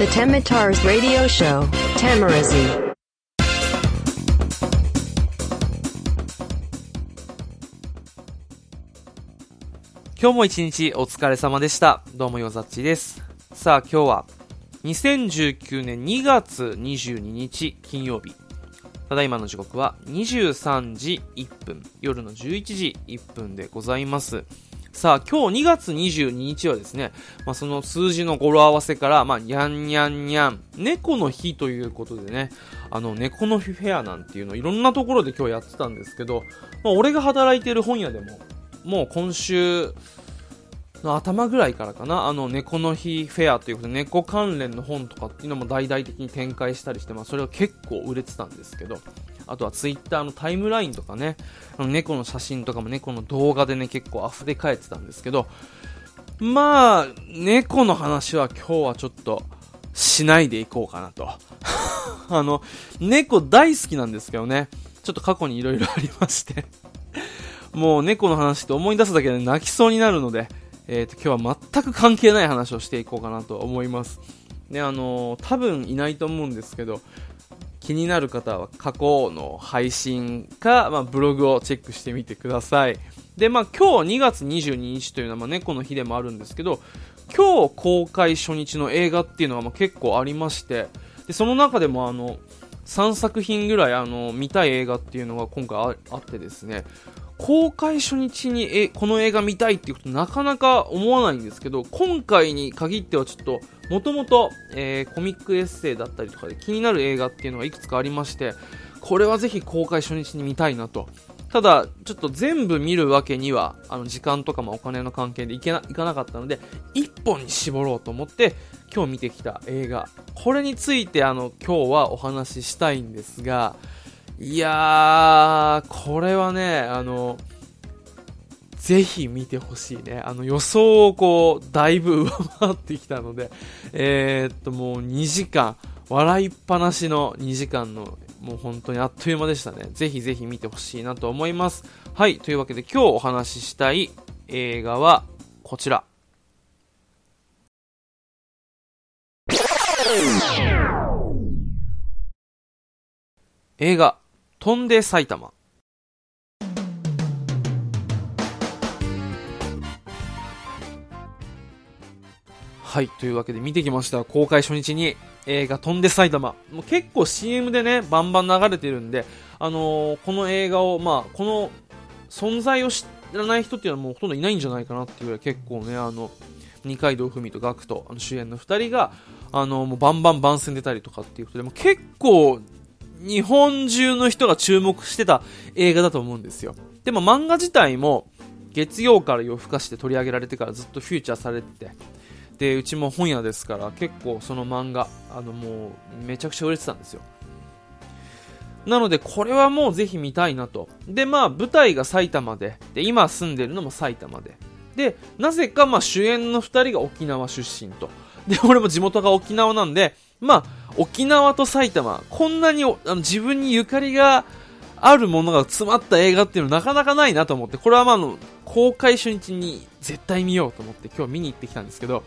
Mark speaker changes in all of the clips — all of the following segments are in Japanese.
Speaker 1: The Temitars Radio Show, Tamarazi.
Speaker 2: 今日も一日お疲れ様でした。どうもよざっちです。さあ今日は2019年2月22日金曜日。ただいまの時刻は23時1分、夜の11時1分でございます。さあ今日2月22日はですね、まあ、その数字の語呂合わせから、まあ、にゃんにゃんにゃん、猫の日ということでね、あの、猫の日フェアなんていうのいろんなところで今日やってたんですけど、まあ、俺が働いてる本屋でも、もう今週の頭ぐらいからかな、あの、猫の日フェアということで、猫関連の本とかっていうのも大々的に展開したりして、まあ、それは結構売れてたんですけど、あとはツイッターのタイムラインとかね、あの猫の写真とかも猫の動画でね、結構溢れ返ってたんですけど、まあ、猫の話は今日はちょっとしないでいこうかなと。あの、猫大好きなんですけどね、ちょっと過去に色々ありまして、もう猫の話って思い出すだけで泣きそうになるので、えー、と今日は全く関係ない話をしていこうかなと思います。で、あのー多分いないと思うんですけど、気になる方は過去の配信か、まあ、ブログをチェックしてみてください。で、まあ、今日2月22日というのは、まあ、猫の日でもあるんですけど、今日公開初日の映画っていうのはまあ結構ありまして、でその中でもあの、3作品ぐらいあの見たい映画っていうのが今回ああってですね、公開初日にえこの映画見たいっていうことなかなか思わないんですけど、今回に限ってはちょっと、もともとコミックエッセイだったりとかで気になる映画っていうのがいくつかありまして、これはぜひ公開初日に見たいなと。ただ、ちょっと全部見るわけには、あの時間とかもお金の関係でいけないかなかったので、一本に絞ろうと思って、今日見てきた映画。これについて、あの、今日はお話ししたいんですが、いやー、これはね、あの、ぜひ見てほしいね。あの予想をこう、だいぶ上回ってきたので、えー、っともう2時間、笑いっぱなしの2時間の、もう本当にあっという間でしたね。ぜひぜひ見てほしいなと思います。はい、というわけで今日お話ししたい映画はこちら。映画、飛んで埼玉。はい、というわけで見てきました。公開初日に映画飛んで埼玉。もう結構 CM でね、バンバン流れてるんで、あのーこの映画を、まあ、この存在を知らない人っていうのはもうほとんどいないんじゃないかなっていうぐらい結構ね、あの、二階堂ふみとガクト、あの主演の二人が、あの、もうバンバン番宣出たりとかっていうことで、も結構、日本中の人が注目してた映画だと思うんですよ。でも漫画自体も、月曜から夜更かして取り上げられてからずっとフューチャーされてて、で、うちも本屋ですから、結構その漫画、あのもう、めちゃくちゃ売れてたんですよ。なので、これはもうぜひ見たいなと。で、まあ、舞台が埼玉で、で、今住んでるのも埼玉で。で、なぜか、まあ、主演の二人が沖縄出身と。で、俺も地元が沖縄なんで、まあ、沖縄と埼玉、こんなにあの自分にゆかりがあるものが詰まった映画っていうのなかなかないなと思って、これはま、あの、公開初日に絶対見ようと思って今日見に行ってきたんですけど、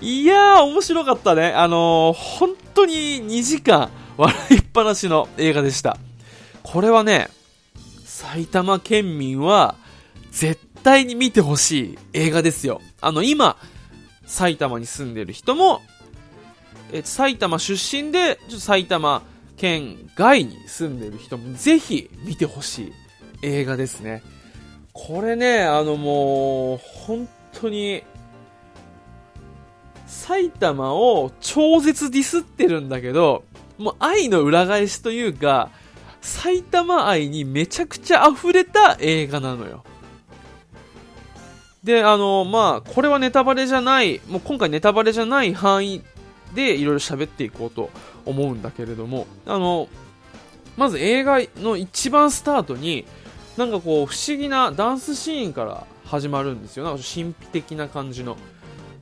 Speaker 2: いやー、面白かったね。あのー本当に2時間笑いっぱなしの映画でした。これはね、埼玉県民は絶対に見てほしい映画ですよ。あの、今、埼玉に住んでる人も、え埼玉出身で、ちょっと埼玉県外に住んでる人もぜひ見てほしい映画ですね。これね、あのもう、本当に、埼玉を超絶ディスってるんだけど、もう愛の裏返しというか、埼玉愛にめちゃくちゃ溢れた映画なのよ。で、あの、まあ、これはネタバレじゃない、もう今回ネタバレじゃない範囲でいろいろ喋っていこうと思うんだけれども、あの、まず映画の一番スタートに、なんかこう、不思議なダンスシーンから始まるんですよ。なんか神秘的な感じの。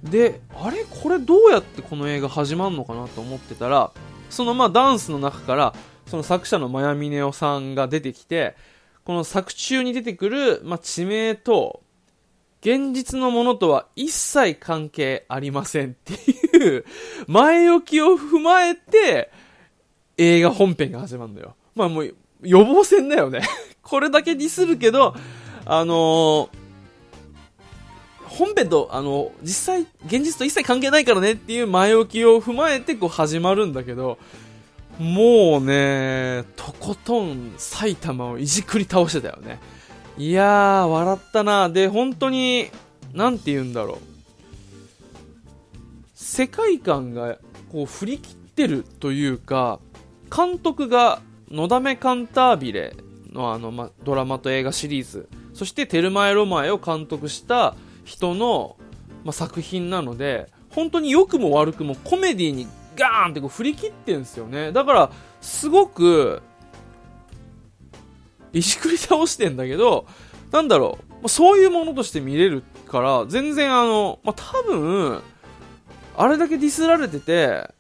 Speaker 2: で、あれ？これどうやってこの映画始まるのかなと思ってたら、そのまあダンスの中から、その作者のマヤミネオさんが出てきて、この作中に出てくる、まあ、地名と、現実のものとは一切関係ありませんっていうう前置きを踏まえて、映画本編が始まるんだよ。まあもう、予防線だよね。これだけディスるけど、あのー本編と、あの、実際、現実と一切関係ないからねっていう前置きを踏まえてこう始まるんだけど、もうね、とことん埼玉をいじくり倒してたよね。いやー、笑ったな。で、本当に、なんて言うんだろう。世界観がこう振り切ってるというか、監督が、のだめカンタービレのあの、ま、ドラマと映画シリーズ、そしてテルマエロマエを監督した人の、まあ、作品なので、本当に良くも悪くもコメディにガーンってこう振り切ってるんですよね。だから、すごく、石くり倒してんだけど、なんだろう、そういうものとして見れるから、全然あの、まあ、多分、あれだけディスられてて、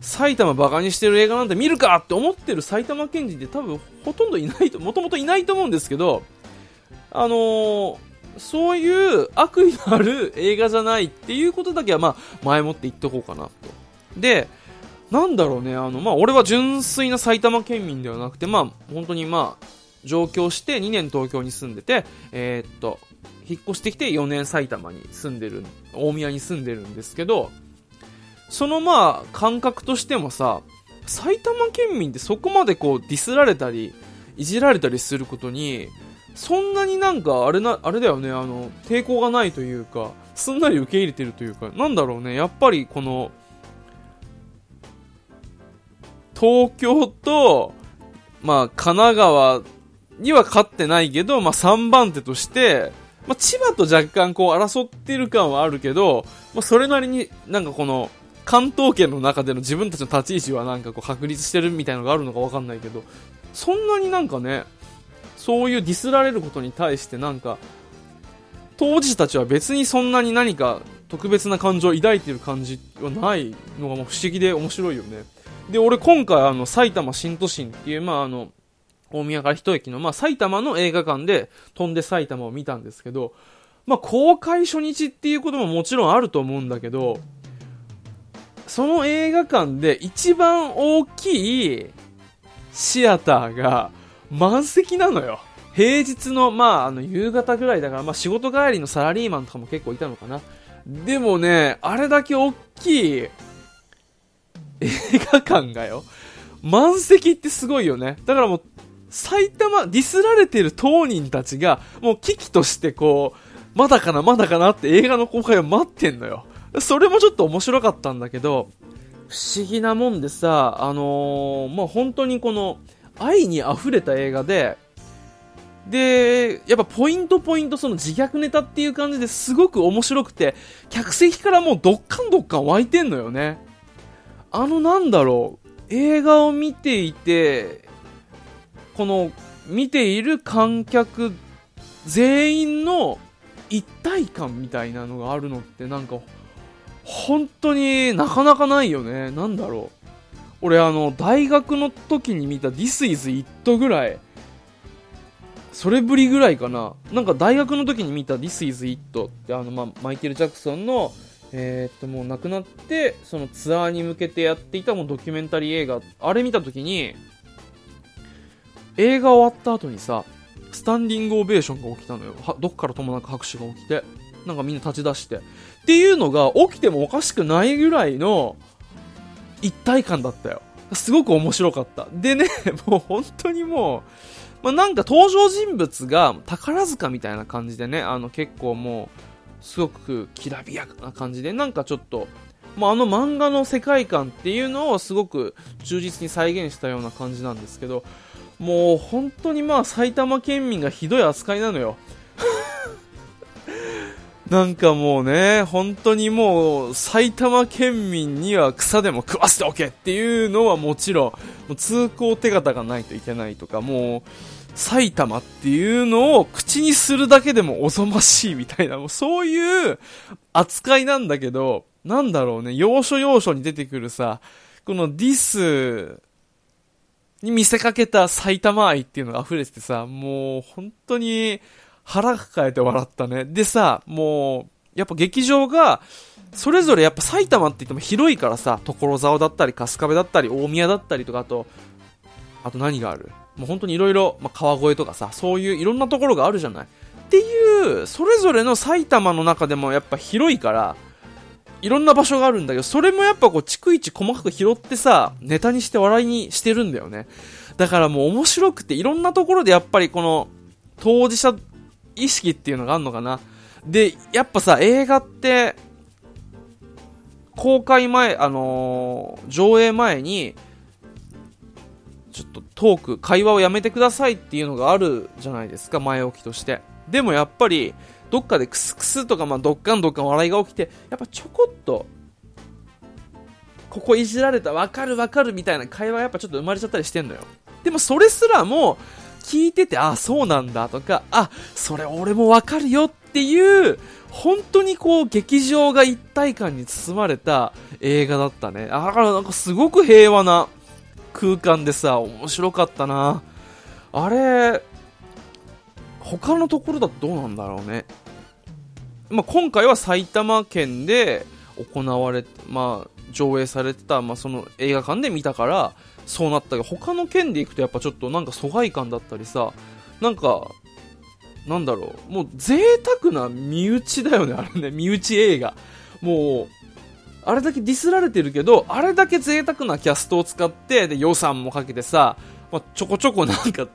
Speaker 2: 埼玉バカにしてる映画なんて見るかって思ってる埼玉県人って多分ほとんどいないと、もともといないと思うんですけど、あのー、そういう悪意のある映画じゃないっていうことだけはまあ前もって言っとこうかなと。で、なんだろうね、あの、まあ俺は純粋な埼玉県民ではなくて、まあ本当にまあ上京して2年東京に住んでて、えー、っと、引っ越してきて4年埼玉に住んでる、大宮に住んでるんですけど、そのまあ感覚としてもさ、埼玉県民ってそこまでこうディスられたり、いじられたりすることに、そんなになんかあれな、あれだよね、あの、抵抗がないというか、すんなり受け入れてるというか、なんだろうね、やっぱりこの、東京と、まあ、神奈川には勝ってないけど、まあ、3番手として、まあ、千葉と若干こう争ってる感はあるけど、まあ、それなりになんかこの、関東圏の中での自分たちの立ち位置はなんかこう確立してるみたいのがあるのかわかんないけど、そんなになんかね、そういうディスられることに対してなんか、当事者たちは別にそんなに何か特別な感情を抱いてる感じはないのがもう不思議で面白いよね。で、俺今回あの埼玉新都心っていう、まああの、大宮から一駅の、まあ、埼玉の映画館で飛んで埼玉を見たんですけど、まあ、公開初日っていうことももちろんあると思うんだけど、その映画館で一番大きいシアターが満席なのよ。平日の、まあ、あの、夕方ぐらいだから、まあ、仕事帰りのサラリーマンとかも結構いたのかな。でもね、あれだけ大きい映画館がよ、満席ってすごいよね。だからもう、埼玉、ディスられてる当人たちが、もう危機としてこう、まだかな、まだかなって映画の公開を待ってんのよ。それもちょっと面白かったんだけど、不思議なもんでさ、あのー、まあ、本当にこの、愛に溢れた映画で、で、やっぱポイントポイントその自虐ネタっていう感じですごく面白くて、客席からもうどっかんどっかん湧いてんのよね。あのなんだろう、映画を見ていて、この見ている観客全員の一体感みたいなのがあるのってなんか本当になかなかないよね。なんだろう。俺あの大学の時に見た This is It ぐらいそれぶりぐらいかな。なんか大学の時に見た This is It ってあの、ま、マイケル・ジャクソンのえー、っともう亡くなってそのツアーに向けてやっていたもうドキュメンタリー映画あれ見た時に映画終わった後にさ、スタンディングオベーションが起きたのよ。はどっからともなく拍手が起きて。なんかみんな立ち出して。っていうのが起きてもおかしくないぐらいの一体感だったよ。すごく面白かった。でね、もう本当にもう、まあ、なんか登場人物が宝塚みたいな感じでね、あの結構もう、すごくきらびやかな感じで、なんかちょっと、まあ、あの漫画の世界観っていうのをすごく忠実に再現したような感じなんですけど、もう本当にまあ埼玉県民がひどい扱いなのよ。なんかもうね、本当にもう埼玉県民には草でも食わせておけっていうのはもちろん、通行手形がないといけないとか、もう埼玉っていうのを口にするだけでもおぞましいみたいな、もうそういう扱いなんだけど、なんだろうね、要所要所に出てくるさ、このディスに見せかけた埼玉愛っていうのが溢れててさ、もう本当に腹抱えて笑ったね。でさ、もう、やっぱ劇場が、それぞれやっぱ埼玉って言っても広いからさ、所沢だったり、春日部だったり、大宮だったりとか、あと、あと何がある？もう本当にいろいろ、まあ、川越とかさ、そういういろんなところがあるじゃない？っていう、それぞれの埼玉の中でもやっぱ広いから、いろんな場所があるんだけど、それもやっぱこう、逐一細かく拾ってさ、ネタにして笑いにしてるんだよね。だからもう面白くて、いろんなところでやっぱりこの、当事者意識っていうのがあるのかな？で、やっぱさ、映画って、公開前、あのー、上映前に、ちょっとトーク、会話をやめてくださいっていうのがあるじゃないですか、前置きとして。でもやっぱり、どっかでクスクスとか、まあ、どっかんどっかん笑いが起きて、やっぱちょこっと、ここいじられた、わかるわかるみたいな会話やっぱちょっと生まれちゃったりしてんのよ。でもそれすらも、聞いてて、あ、そうなんだとか、あ、それ俺もわかるよっていう、本当にこう、劇場が一体感に包まれた映画だったね。だからなんかすごく平和な空間でさ、面白かったな。あれ、他のところだとどうなんだろうね。まあ、今回は埼玉県で行われ、まあ、上映されてた、まあ、その映画館で見たから、そうなったけど、他の県で行くとやっぱちょっとなんか疎外感だったりさ、なんか、なんだろう、もう贅沢な身内だよね、あれね、身内映画。もう、あれだけディスられてるけど、あれだけ贅沢なキャストを使って、で、予算もかけてさ、まあ、ちょこちょこなんか、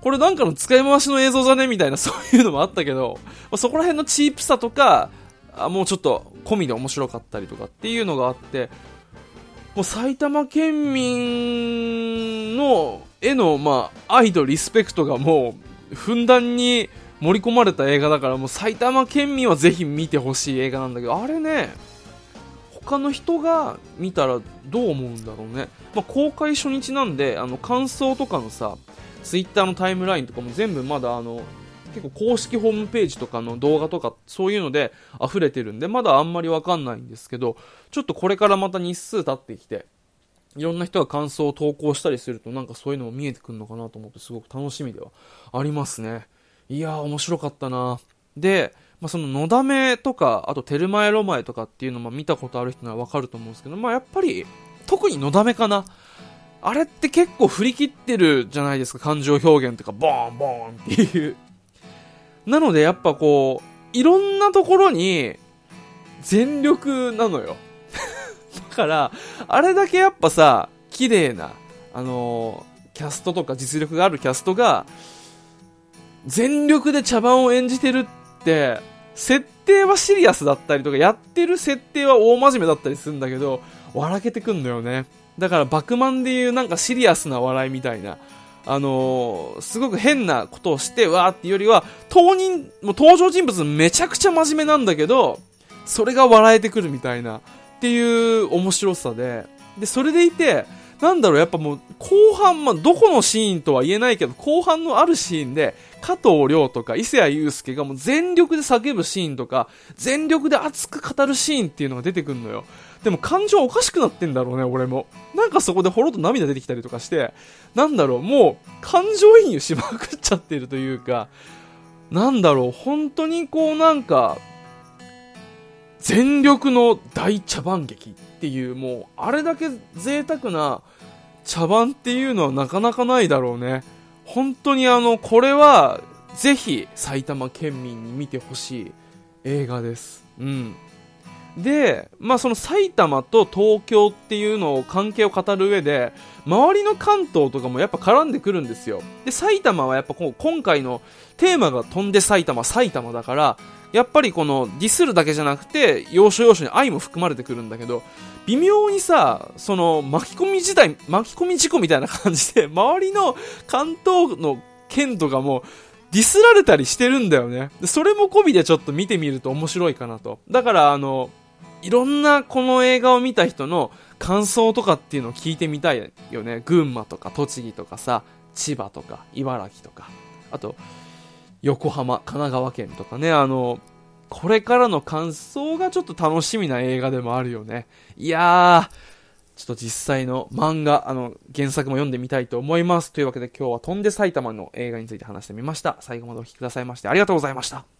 Speaker 2: これなんかの使い回しの映像じゃねみたいな、そういうのもあったけど、まあ、そこら辺のチープさとか、あもうちょっと込みで面白かったりとかっていうのがあって、もう埼玉県民の絵の、まあ、愛とリスペクトがもう、ふんだんに盛り込まれた映画だから、もう埼玉県民はぜひ見てほしい映画なんだけど、あれね、他の人が見たらどう思うんだろうね。まあ、公開初日なんで、あの、感想とかのさ、ツイッターのタイムラインとかも全部まだあの、結構公式ホームページとかの動画とかそういうので溢れてるんで、まだあんまりわかんないんですけど、ちょっとこれからまた日数経ってきて、いろんな人が感想を投稿したりするとなんかそういうのも見えてくるのかなと思ってすごく楽しみではありますね。いやー面白かったなで、まあ、そののだめとか、あとテルマエロマエとかっていうのも見たことある人ならわかると思うんですけど、まあやっぱり特にのだめかな。あれって結構振り切ってるじゃないですか、感情表現とか、ボーンボーンっていうなのでやっぱこう、いろんなところに全力なのよ。だから、あれだけやっぱさ、綺麗な、あのー、キャストとか実力があるキャストが、全力で茶番を演じてるって、設定はシリアスだったりとか、やってる設定は大真面目だったりするんだけど、笑けてくんのよね。だから、バクマンでいうなんかシリアスな笑いみたいな。あのー、すごく変なことをして、わーっていうよりは、当人、もう登場人物めちゃくちゃ真面目なんだけど、それが笑えてくるみたいな、っていう面白さで、で、それでいて、なんだろう、やっぱもう、後半、まあ、どこのシーンとは言えないけど、後半のあるシーンで、加藤亮とか伊勢谷友介がもう全力で叫ぶシーンとか、全力で熱く語るシーンっていうのが出てくるのよ。でも感情おかしくなってんだろうね、俺も。なんかそこでほろっと涙出てきたりとかして、なんだろう、もう、感情移入しまくっちゃってるというか、なんだろう、本当にこうなんか、全力の大茶番劇っていう、もう、あれだけ贅沢な茶番っていうのはなかなかないだろうね。本当にあの、これは、ぜひ埼玉県民に見てほしい映画です。うん。で、まあその埼玉と東京っていうのを関係を語る上で、周りの関東とかもやっぱ絡んでくるんですよ。で、埼玉はやっぱこう今回のテーマが飛んで埼玉、埼玉だから、やっぱりこのディスるだけじゃなくて、要所要所に愛も含まれてくるんだけど、微妙にさ、その巻き込み自体、巻き込み事故みたいな感じで、周りの関東の県とかも、ディスられたりしてるんだよね。それも込みでちょっと見てみると面白いかなと。だからあの、いろんなこの映画を見た人の感想とかっていうのを聞いてみたいよね。群馬とか栃木とかさ、千葉とか茨城とか、あと、横浜、神奈川県とかね、あの、これからの感想がちょっと楽しみな映画でもあるよね。いやー、ちょっと実際の漫画、あの、原作も読んでみたいと思います。というわけで今日は飛んで埼玉の映画について話してみました。最後までお聴きくださいましてありがとうございました。